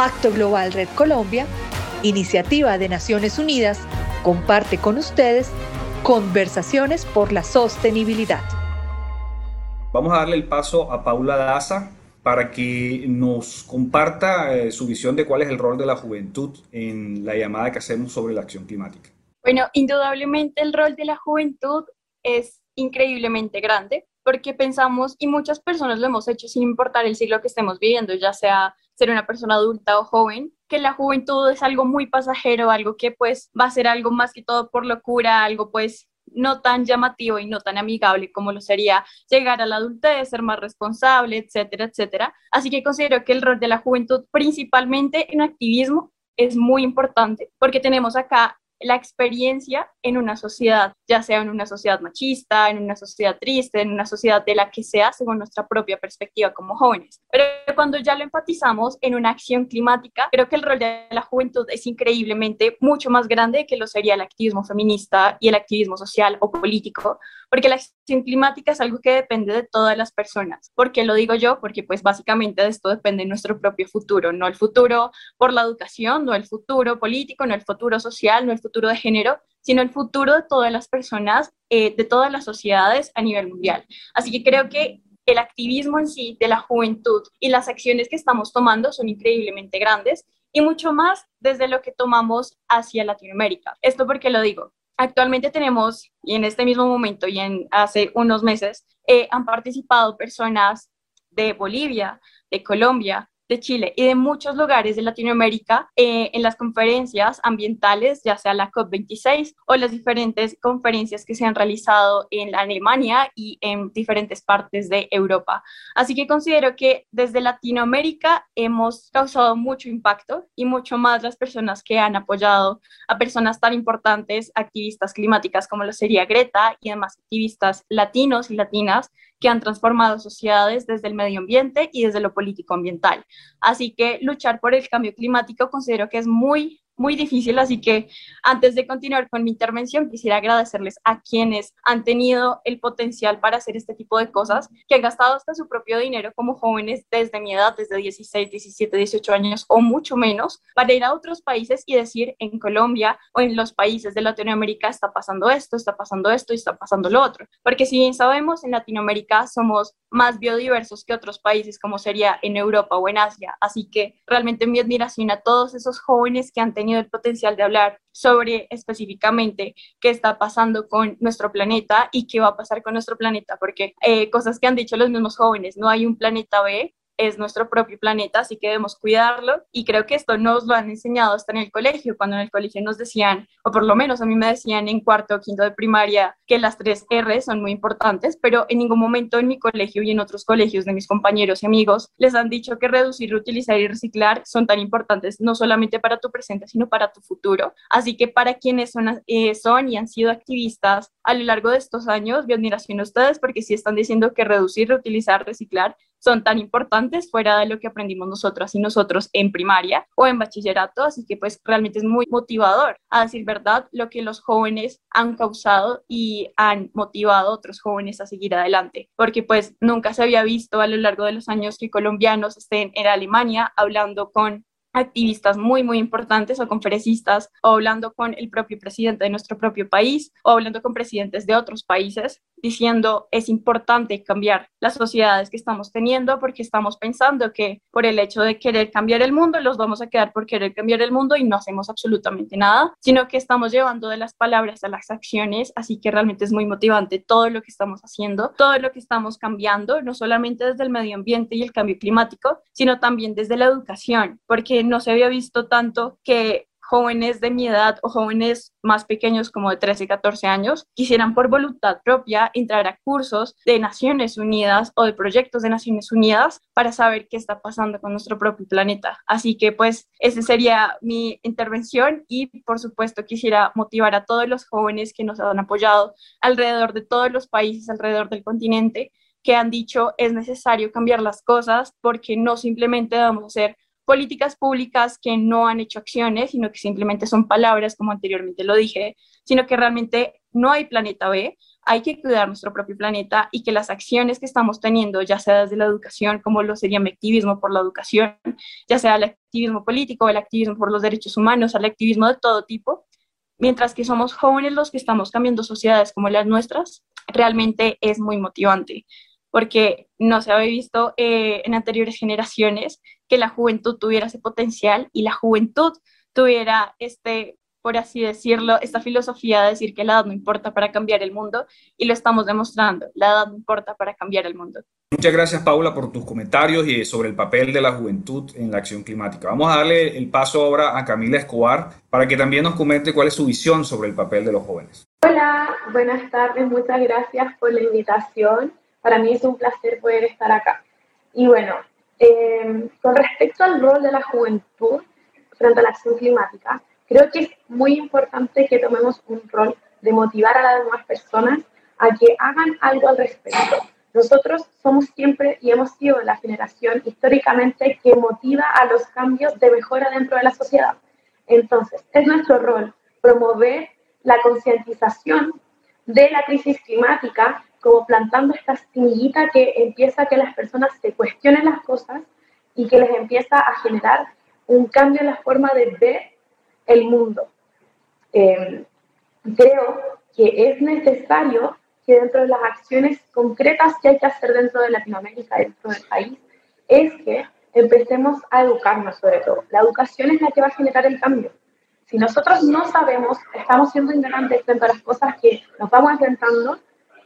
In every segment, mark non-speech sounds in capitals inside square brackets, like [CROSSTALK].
Pacto Global Red Colombia, iniciativa de Naciones Unidas, comparte con ustedes conversaciones por la sostenibilidad. Vamos a darle el paso a Paula Daza para que nos comparta eh, su visión de cuál es el rol de la juventud en la llamada que hacemos sobre la acción climática. Bueno, indudablemente el rol de la juventud es increíblemente grande porque pensamos, y muchas personas lo hemos hecho sin importar el siglo que estemos viviendo, ya sea ser una persona adulta o joven, que la juventud es algo muy pasajero, algo que pues va a ser algo más que todo por locura, algo pues no tan llamativo y no tan amigable como lo sería llegar a la adultez, ser más responsable, etcétera, etcétera. Así que considero que el rol de la juventud, principalmente en activismo, es muy importante porque tenemos acá la experiencia en una sociedad, ya sea en una sociedad machista, en una sociedad triste, en una sociedad de la que sea, según nuestra propia perspectiva como jóvenes. Pero cuando ya lo empatizamos en una acción climática, creo que el rol de la juventud es increíblemente mucho más grande que lo sería el activismo feminista y el activismo social o político, porque la acción climática es algo que depende de todas las personas. ¿Por qué lo digo yo? Porque pues básicamente de esto depende nuestro propio futuro, no el futuro por la educación, no el futuro político, no el futuro social, no el futuro de género, sino el futuro de todas las personas, eh, de todas las sociedades a nivel mundial. Así que creo que el activismo en sí de la juventud y las acciones que estamos tomando son increíblemente grandes y mucho más desde lo que tomamos hacia Latinoamérica. Esto porque lo digo. Actualmente tenemos, y en este mismo momento y en hace unos meses, eh, han participado personas de Bolivia, de Colombia, de Chile y de muchos lugares de Latinoamérica eh, en las conferencias ambientales, ya sea la COP26 o las diferentes conferencias que se han realizado en Alemania y en diferentes partes de Europa. Así que considero que desde Latinoamérica hemos causado mucho impacto y mucho más las personas que han apoyado a personas tan importantes, activistas climáticas como lo sería Greta y demás activistas latinos y latinas que han transformado sociedades desde el medio ambiente y desde lo político ambiental. Así que luchar por el cambio climático considero que es muy muy difícil, así que antes de continuar con mi intervención, quisiera agradecerles a quienes han tenido el potencial para hacer este tipo de cosas, que han gastado hasta su propio dinero como jóvenes desde mi edad, desde 16, 17, 18 años o mucho menos, para ir a otros países y decir en Colombia o en los países de Latinoamérica está pasando esto, está pasando esto y está pasando lo otro. Porque si bien sabemos, en Latinoamérica somos más biodiversos que otros países como sería en Europa o en Asia, así que realmente mi admiración a todos esos jóvenes que han tenido el potencial de hablar sobre específicamente qué está pasando con nuestro planeta y qué va a pasar con nuestro planeta, porque eh, cosas que han dicho los mismos jóvenes, no hay un planeta B, es nuestro propio planeta, así que debemos cuidarlo. Y creo que esto nos lo han enseñado hasta en el colegio, cuando en el colegio nos decían, o por lo menos a mí me decían en cuarto o quinto de primaria, que las tres R son muy importantes, pero en ningún momento en mi colegio y en otros colegios de mis compañeros y amigos les han dicho que reducir, reutilizar y reciclar son tan importantes, no solamente para tu presente, sino para tu futuro. Así que para quienes son, eh, son y han sido activistas a lo largo de estos años, mi admiración a ustedes, porque si están diciendo que reducir, reutilizar, reciclar son tan importantes fuera de lo que aprendimos nosotros y nosotros en primaria o en bachillerato, así que pues realmente es muy motivador, a decir verdad, lo que los jóvenes han causado y han motivado a otros jóvenes a seguir adelante, porque pues nunca se había visto a lo largo de los años que colombianos estén en Alemania hablando con activistas muy, muy importantes o conferencistas o hablando con el propio presidente de nuestro propio país o hablando con presidentes de otros países diciendo es importante cambiar las sociedades que estamos teniendo porque estamos pensando que por el hecho de querer cambiar el mundo los vamos a quedar por querer cambiar el mundo y no hacemos absolutamente nada, sino que estamos llevando de las palabras a las acciones, así que realmente es muy motivante todo lo que estamos haciendo, todo lo que estamos cambiando, no solamente desde el medio ambiente y el cambio climático, sino también desde la educación, porque no se había visto tanto que jóvenes de mi edad o jóvenes más pequeños como de 13 y 14 años quisieran por voluntad propia entrar a cursos de Naciones Unidas o de proyectos de Naciones Unidas para saber qué está pasando con nuestro propio planeta. Así que pues esa sería mi intervención y por supuesto quisiera motivar a todos los jóvenes que nos han apoyado alrededor de todos los países, alrededor del continente, que han dicho es necesario cambiar las cosas porque no simplemente vamos a hacer políticas públicas que no han hecho acciones, sino que simplemente son palabras, como anteriormente lo dije, sino que realmente no hay planeta B, hay que cuidar nuestro propio planeta y que las acciones que estamos teniendo, ya sea desde la educación, como lo sería mi activismo por la educación, ya sea el activismo político, el activismo por los derechos humanos, el activismo de todo tipo, mientras que somos jóvenes los que estamos cambiando sociedades como las nuestras, realmente es muy motivante, porque no se había visto eh, en anteriores generaciones que la juventud tuviera ese potencial y la juventud tuviera este por así decirlo, esta filosofía de decir que la edad no importa para cambiar el mundo y lo estamos demostrando, la edad no importa para cambiar el mundo. Muchas gracias Paula por tus comentarios y sobre el papel de la juventud en la acción climática. Vamos a darle el paso ahora a Camila Escobar para que también nos comente cuál es su visión sobre el papel de los jóvenes. Hola, buenas tardes, muchas gracias por la invitación. Para mí es un placer poder estar acá. Y bueno, eh, con respecto al rol de la juventud frente a la acción climática, Creo que es muy importante que tomemos un rol de motivar a las demás personas a que hagan algo al respecto. Nosotros somos siempre y hemos sido la generación históricamente que motiva a los cambios de mejora dentro de la sociedad. Entonces, es nuestro rol promover la concientización de la crisis climática, como plantando esta semillita que empieza a que las personas se cuestionen las cosas y que les empieza a generar un cambio en la forma de ver el mundo. Em, creo que es necesario que dentro de las acciones concretas que hay que hacer dentro de Latinoamérica, dentro del país, es que empecemos a educarnos sobre todo. La educación es la que va a generar el cambio. Si nosotros no sabemos, estamos siendo ignorantes frente a las cosas que nos vamos enfrentando,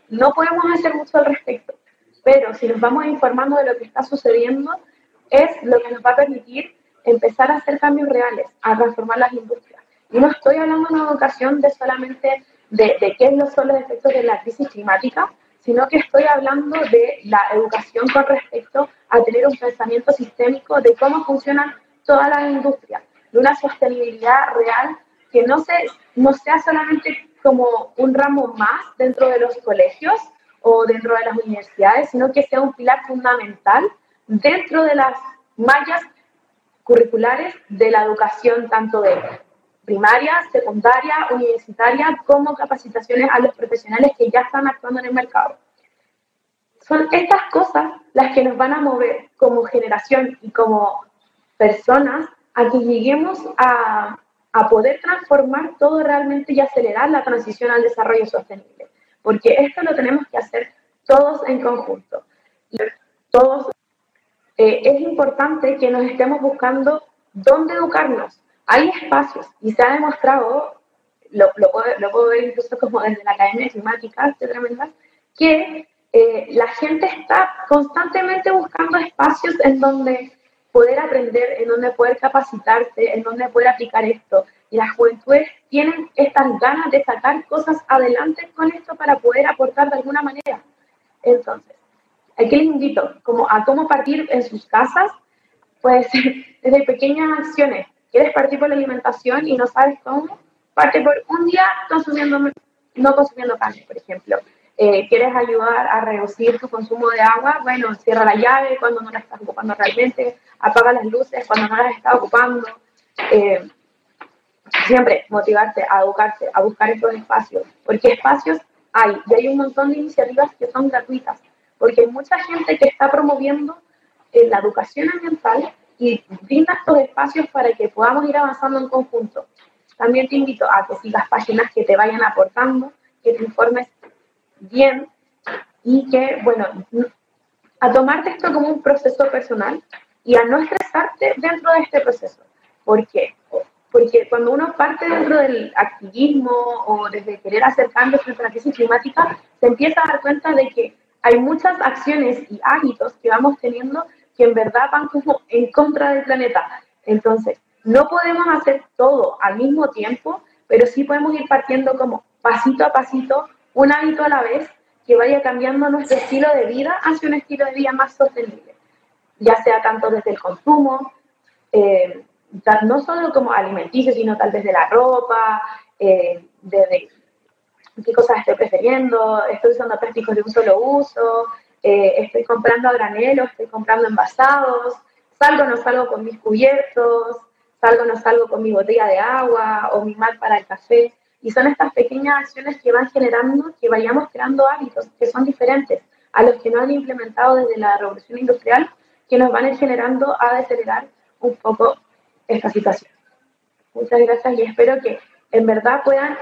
no podemos hacer mucho al respecto. Pero si nos vamos informando de lo que está sucediendo, es lo que nos va a permitir empezar a hacer cambios reales, a transformar las industrias. Y no estoy hablando en una educación de solamente de, de qué son los efectos de la crisis climática, sino que estoy hablando de la educación con respecto a tener un pensamiento sistémico de cómo funcionan todas las industrias, de una sostenibilidad real que no, se, no sea solamente como un ramo más dentro de los colegios o dentro de las universidades, sino que sea un pilar fundamental dentro de las mallas curriculares de la educación tanto de primaria, secundaria, universitaria, como capacitaciones a los profesionales que ya están actuando en el mercado. Son estas cosas las que nos van a mover como generación y como personas a que lleguemos a, a poder transformar todo realmente y acelerar la transición al desarrollo sostenible. Porque esto lo tenemos que hacer todos en conjunto. Todos eh, es importante que nos estemos buscando dónde educarnos. Hay espacios y se ha demostrado, lo, lo, puedo, ver incluso como desde la Academia de Climática, tremenda, que eh, la gente está constantemente buscando espacios en donde poder aprender, en donde poder capacitarse, en donde poder aplicar esto. Y las juventudes tienen estas ganas de sacar cosas adelante con esto para poder aportar de alguna manera. Entonces, Aquí les invito como a cómo partir en sus casas, pues [LAUGHS] desde pequeñas acciones. ¿Quieres partir por la alimentación y no sabes cómo? Parte por un día consumiendo, no consumiendo carne, por ejemplo. Eh, ¿Quieres ayudar a reducir tu consumo de agua? Bueno, cierra la llave cuando no la estás ocupando realmente, apaga las luces cuando no las estás ocupando. Eh, siempre motivarte a educarte, a buscar estos espacios, porque espacios hay, y hay un montón de iniciativas que son gratuitas porque hay mucha gente que está promoviendo eh, la educación ambiental y brinda estos espacios para que podamos ir avanzando en conjunto. También te invito a que sigas páginas que te vayan aportando, que te informes bien y que, bueno, a tomarte esto como un proceso personal y a no estresarte dentro de este proceso. ¿Por qué? Porque cuando uno parte dentro del activismo o desde querer hacer cambios frente a la crisis climática, se empieza a dar cuenta de que hay muchas acciones y hábitos que vamos teniendo que en verdad van como en contra del planeta. Entonces, no podemos hacer todo al mismo tiempo, pero sí podemos ir partiendo como pasito a pasito, un hábito a la vez, que vaya cambiando nuestro estilo de vida hacia un estilo de vida más sostenible, ya sea tanto desde el consumo, eh, no solo como alimenticio, sino tal vez de la ropa, eh, desde qué cosas estoy prefiriendo, estoy usando plásticos de un solo uso, eh, estoy comprando a granelo, estoy comprando envasados, salgo o no salgo con mis cubiertos, salgo o no salgo con mi botella de agua o mi mat para el café. Y son estas pequeñas acciones que van generando que vayamos creando hábitos que son diferentes a los que no han implementado desde la revolución industrial, que nos van a ir generando a acelerar un poco esta situación. Muchas gracias y espero que en verdad puedan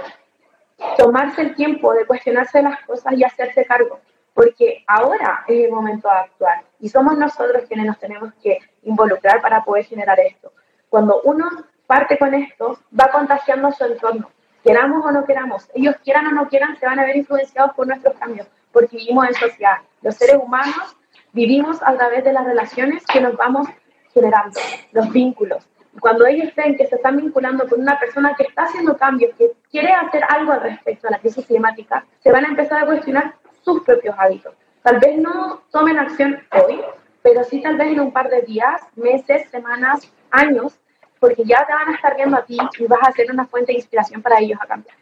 tomarse el tiempo de cuestionarse las cosas y hacerse cargo, porque ahora es el momento de actuar y somos nosotros quienes nos tenemos que involucrar para poder generar esto. Cuando uno parte con esto, va contagiando su entorno, queramos o no queramos, ellos quieran o no quieran, se van a ver influenciados por nuestros cambios, porque vivimos en sociedad. Los seres humanos vivimos a través de las relaciones que nos vamos generando, los vínculos. Cuando ellos ven que se están vinculando con una persona que está haciendo cambios, que quiere hacer algo al respecto a la crisis climática, se van a empezar a cuestionar sus propios hábitos. Tal vez no tomen acción hoy, pero sí tal vez en un par de días, meses, semanas, años, porque ya te van a estar viendo a ti y vas a ser una fuente de inspiración para ellos a cambiar.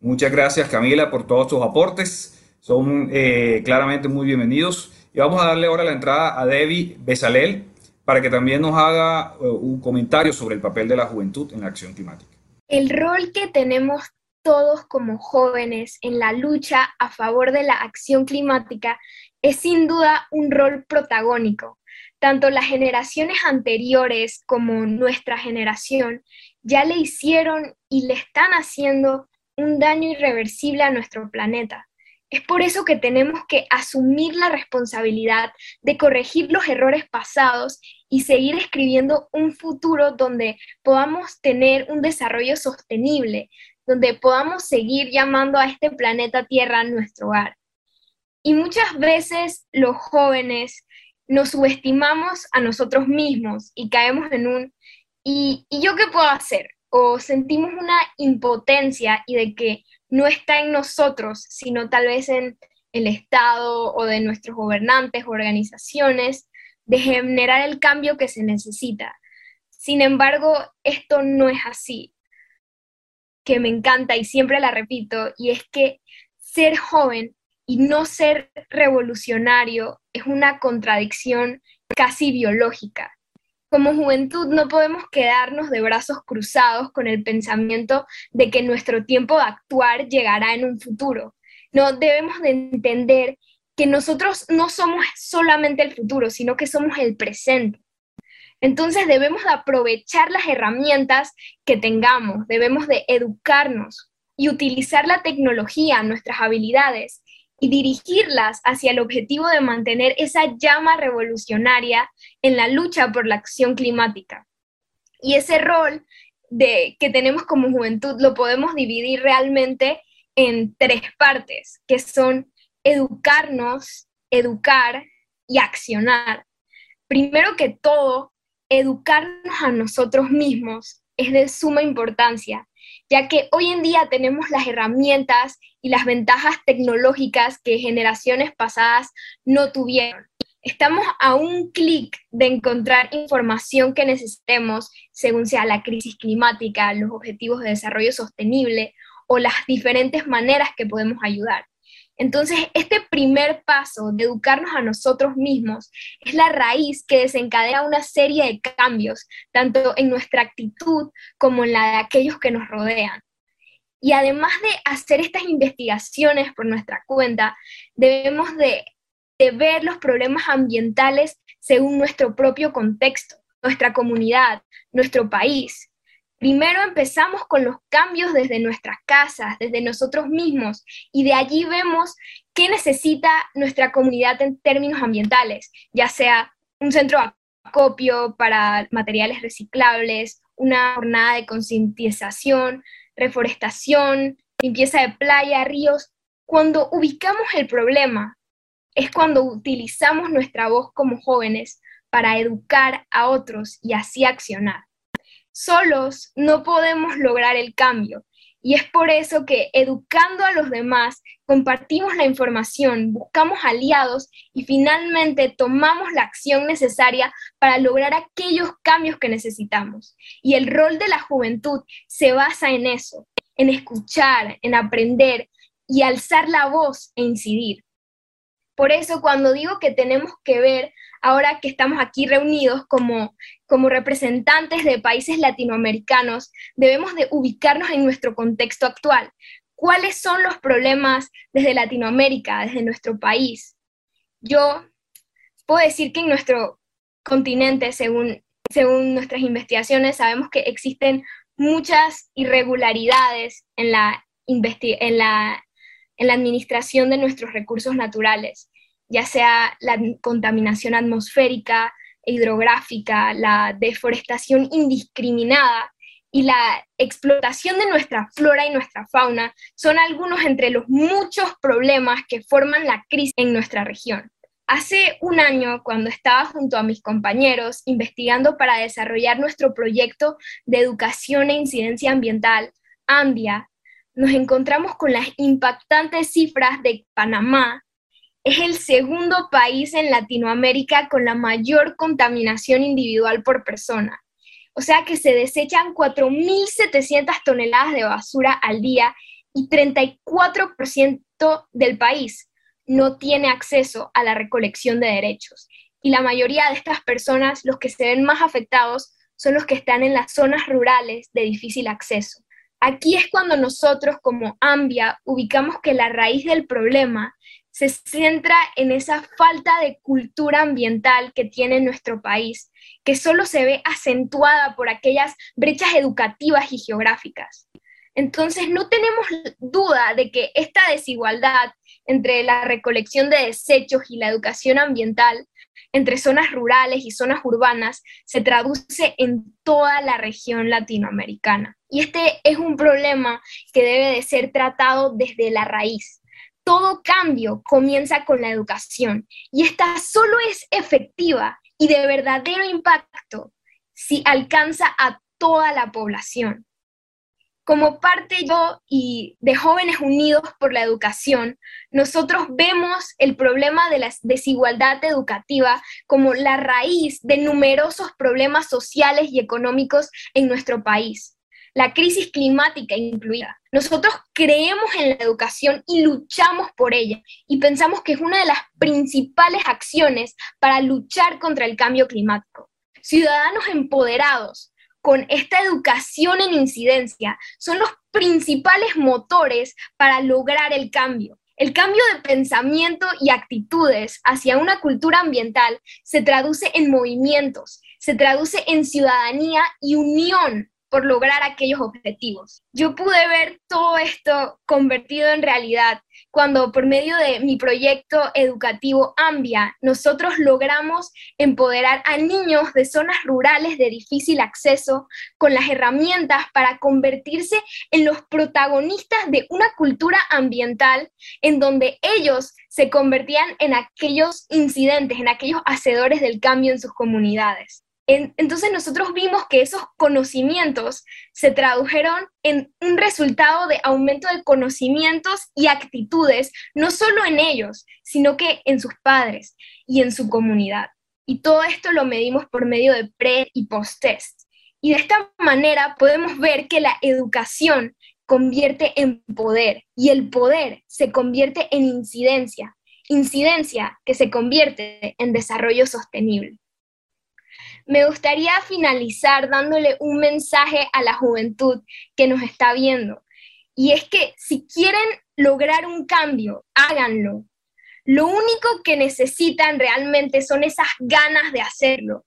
Muchas gracias Camila por todos tus aportes, son eh, claramente muy bienvenidos. Y vamos a darle ahora la entrada a Debbie Besalel para que también nos haga eh, un comentario sobre el papel de la juventud en la acción climática. El rol que tenemos todos como jóvenes en la lucha a favor de la acción climática es sin duda un rol protagónico tanto las generaciones anteriores como nuestra generación ya le hicieron y le están haciendo un daño irreversible a nuestro planeta. Es por eso que tenemos que asumir la responsabilidad de corregir los errores pasados y seguir escribiendo un futuro donde podamos tener un desarrollo sostenible, donde podamos seguir llamando a este planeta Tierra nuestro hogar. Y muchas veces los jóvenes nos subestimamos a nosotros mismos y caemos en un ¿y, yo qué puedo hacer? O sentimos una impotencia y de que no está en nosotros, sino tal vez en el Estado o de nuestros gobernantes, organizaciones, de generar el cambio que se necesita. Sin embargo, esto no es así, que me encanta y siempre la repito, y es que ser joven y no ser revolucionario es una contradicción casi biológica. Como juventud no podemos quedarnos de brazos cruzados con el pensamiento de que nuestro tiempo de actuar llegará en un futuro. No debemos de entender que nosotros no somos solamente el futuro, sino que somos el presente. Entonces debemos de aprovechar las herramientas que tengamos, debemos de educarnos y utilizar la tecnología, nuestras habilidades, y dirigirlas hacia el objetivo de mantener esa llama revolucionaria en la lucha por la acción climática. Y ese rol de, que tenemos como juventud lo podemos dividir realmente en tres partes, que son educarnos, educar y accionar. Primero que todo, educarnos a nosotros mismos es de suma importancia, ya que hoy en día tenemos las herramientas y las ventajas tecnológicas que generaciones pasadas no tuvieron. Estamos a un clic de encontrar información que necesitemos según sea la crisis climática, los objetivos de desarrollo sostenible o las diferentes maneras que podemos ayudar. Entonces, este primer paso de educarnos a nosotros mismos es la raíz que desencadena una serie de cambios, tanto en nuestra actitud como en la de aquellos que nos rodean. Y además de hacer estas investigaciones por nuestra cuenta, debemos de, ver los problemas ambientales según nuestro propio contexto, nuestra comunidad, nuestro país, Primero empezamos con los cambios desde nuestras casas, desde nosotros mismos, y de allí vemos qué necesita nuestra comunidad en términos ambientales, ya sea un centro de acopio para materiales reciclables, una jornada de concientización, reforestación, limpieza de playa, ríos. Cuando ubicamos el problema, es cuando utilizamos nuestra voz como jóvenes para educar a otros y así accionar. Solos no podemos lograr el cambio y es por eso que educando a los demás, compartimos la información, buscamos aliados y finalmente tomamos la acción necesaria para lograr aquellos cambios que necesitamos. Y el rol de la juventud se basa en eso, en escuchar, en aprender y alzar la voz e incidir. Por eso cuando digo que tenemos que ver, ahora que estamos aquí reunidos como, como representantes de países latinoamericanos, debemos de ubicarnos en nuestro contexto actual. ¿Cuáles son los problemas desde Latinoamérica, desde nuestro país? Yo puedo decir que en nuestro continente, según, según nuestras investigaciones, sabemos que existen muchas irregularidades en la, en la en la administración de nuestros recursos naturales, ya sea la contaminación atmosférica, hidrográfica, la deforestación indiscriminada y la explotación de nuestra flora y nuestra fauna son algunos entre los muchos problemas que forman la crisis en nuestra región. Hace un año, cuando estaba junto a mis compañeros investigando para desarrollar nuestro proyecto de educación e incidencia ambiental, AMBIA, nos encontramos con las impactantes cifras de Panamá. Es el segundo país en Latinoamérica con la mayor contaminación individual por persona. O sea que se desechan 4.700 toneladas de basura al día y 34% del país no tiene acceso a la recolección de derechos. Y la mayoría de estas personas, los que se ven más afectados, son los que están en las zonas rurales de difícil acceso. Aquí es cuando nosotros como AMBIA ubicamos que la raíz del problema se centra en esa falta de cultura ambiental que tiene nuestro país, que solo se ve acentuada por aquellas brechas educativas y geográficas. Entonces, no tenemos duda de que esta desigualdad entre la recolección de desechos y la educación ambiental entre zonas rurales y zonas urbanas se traduce en toda la región latinoamericana. Y este es un problema que debe de ser tratado desde la raíz. Todo cambio comienza con la educación y esta solo es efectiva y de verdadero impacto si alcanza a toda la población. Como parte yo y de Jóvenes Unidos por la Educación, nosotros vemos el problema de la desigualdad educativa como la raíz de numerosos problemas sociales y económicos en nuestro país, la crisis climática incluida. Nosotros creemos en la educación y luchamos por ella y pensamos que es una de las principales acciones para luchar contra el cambio climático. Ciudadanos empoderados, con esta educación en incidencia son los principales motores para lograr el cambio. El cambio de pensamiento y actitudes hacia una cultura ambiental se traduce en movimientos, se traduce en ciudadanía y unión por lograr aquellos objetivos. Yo pude ver todo esto convertido en realidad cuando por medio de mi proyecto educativo AMBIA, nosotros logramos empoderar a niños de zonas rurales de difícil acceso con las herramientas para convertirse en los protagonistas de una cultura ambiental en donde ellos se convertían en aquellos incidentes, en aquellos hacedores del cambio en sus comunidades entonces nosotros vimos que esos conocimientos se tradujeron en un resultado de aumento de conocimientos y actitudes, no solo en ellos, sino que en sus padres y en su comunidad. Y todo esto lo medimos por medio de pre y post-test. Y de esta manera podemos ver que la educación convierte en poder y el poder se convierte en incidencia, incidencia que se convierte en desarrollo sostenible me gustaría finalizar dándole un mensaje a la juventud que nos está viendo. Y es que si quieren lograr un cambio, háganlo. Lo único que necesitan realmente son esas ganas de hacerlo.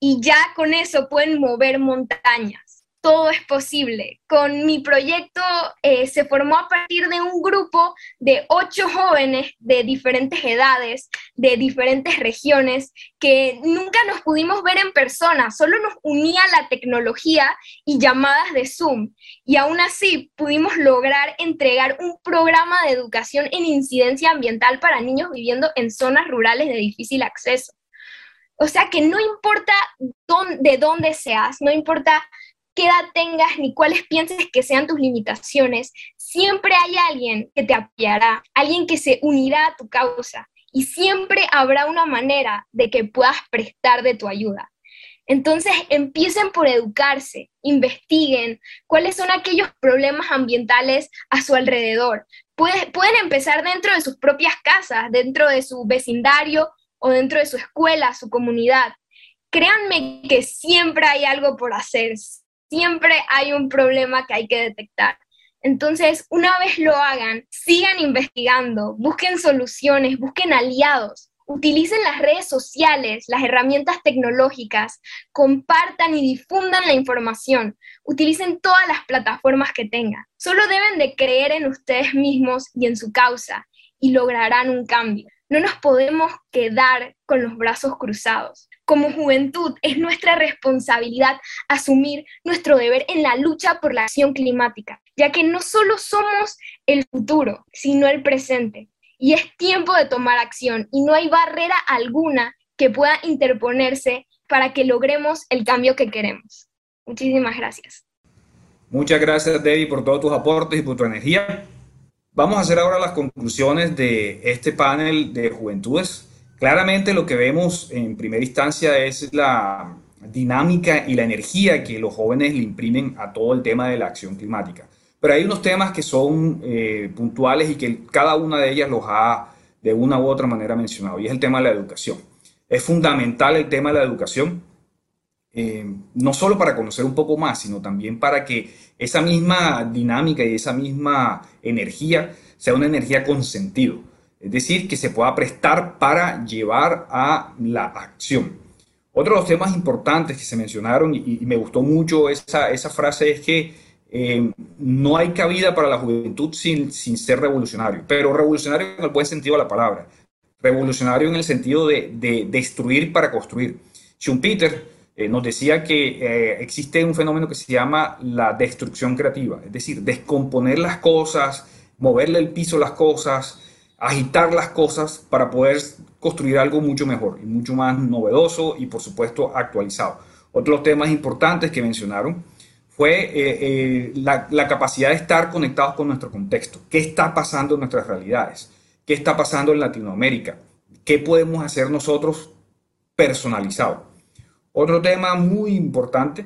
Y ya con eso pueden mover montañas todo es posible. Con mi proyecto eh, se formó a partir de un grupo de ocho jóvenes de diferentes edades, de diferentes regiones, que nunca nos pudimos ver en persona, solo nos unía la tecnología y llamadas de Zoom. Y aún así pudimos lograr entregar un programa de educación en incidencia ambiental para niños viviendo en zonas rurales de difícil acceso. O sea que no importa de dónde seas, no importa qué edad tengas ni cuáles pienses que sean tus limitaciones, siempre hay alguien que te apoyará, alguien que se unirá a tu causa y siempre habrá una manera de que puedas prestar de tu ayuda. Entonces empiecen por educarse, investiguen cuáles son aquellos problemas ambientales a su alrededor, pueden empezar dentro de sus propias casas, dentro de su vecindario o dentro de su escuela, su comunidad. Créanme que siempre hay algo por hacer, siempre hay un problema que hay que detectar. Entonces, una vez lo hagan, sigan investigando, busquen soluciones, busquen aliados, utilicen las redes sociales, las herramientas tecnológicas, compartan y difundan la información, utilicen todas las plataformas que tengan. Solo deben de creer en ustedes mismos y en su causa y lograrán un cambio. No nos podemos quedar con los brazos cruzados. Como juventud es nuestra responsabilidad asumir nuestro deber en la lucha por la acción climática, ya que no solo somos el futuro, sino el presente. Y es tiempo de tomar acción y no hay barrera alguna que pueda interponerse para que logremos el cambio que queremos. Muchísimas gracias. Muchas gracias, Debbie, por todos tus aportes y por tu energía. Vamos a hacer ahora las conclusiones de este panel de juventudes. Claramente lo que vemos en primera instancia es la dinámica y la energía que los jóvenes le imprimen a todo el tema de la acción climática. Pero hay unos temas que son eh, puntuales y que cada una de ellas los ha de una u otra manera mencionado, y es el tema de la educación. Es fundamental el tema de la educación eh, no solo para conocer un poco más, sino también para que esa misma dinámica y esa misma energía sea una energía con sentido. Es decir, que se pueda prestar para llevar a la acción. Otro de los temas importantes que se mencionaron y, me gustó mucho esa, esa frase es que eh, no hay cabida para la juventud sin, sin ser revolucionario, pero revolucionario en el buen sentido de la palabra, revolucionario en el sentido de, de destruir para construir. Schumpeter eh, nos decía que eh, existe un fenómeno que se llama la destrucción creativa, es decir, descomponer las cosas, moverle el piso a las cosas, agitar las cosas para poder construir algo mucho mejor y mucho más novedoso y por supuesto actualizado. Otros temas importantes que mencionaron fue eh, la, la capacidad de estar conectados con nuestro contexto, qué está pasando en nuestras realidades, qué está pasando en Latinoamérica, qué podemos hacer nosotros personalizado. Otro tema muy importante,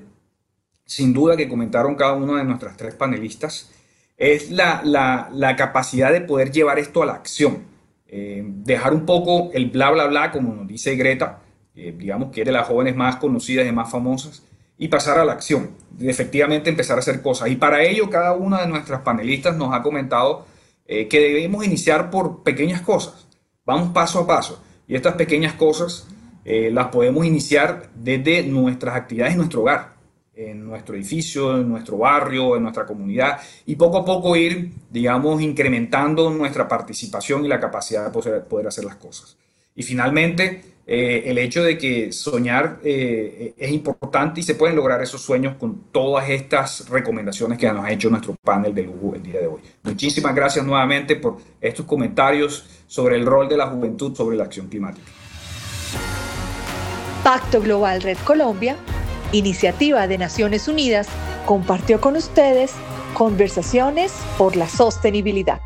sin duda que comentaron cada uno de nuestras tres panelistas, es la, la, capacidad de poder llevar esto a la acción. Eh, dejar un poco el bla, bla, bla, como nos dice Greta, digamos que es de las jóvenes más conocidas y más famosas, y pasar a la acción, efectivamente empezar a hacer cosas. Y para ello cada una de nuestras panelistas nos ha comentado eh, que debemos iniciar por pequeñas cosas. Vamos paso a paso. Y estas pequeñas cosas eh, las podemos iniciar desde nuestras actividades en nuestro hogar, en nuestro edificio, en nuestro barrio, en nuestra comunidad, y poco a poco ir, digamos, incrementando nuestra participación y la capacidad de poder, hacer las cosas. Y finalmente, eh, el hecho de que soñar eh, es importante y se pueden lograr esos sueños con todas estas recomendaciones que nos ha hecho nuestro panel de lujo el día de hoy. Muchísimas gracias nuevamente por estos comentarios sobre el rol de la juventud sobre la acción climática. Pacto Global Red Colombia, iniciativa de Naciones Unidas, compartió con ustedes conversaciones por la sostenibilidad.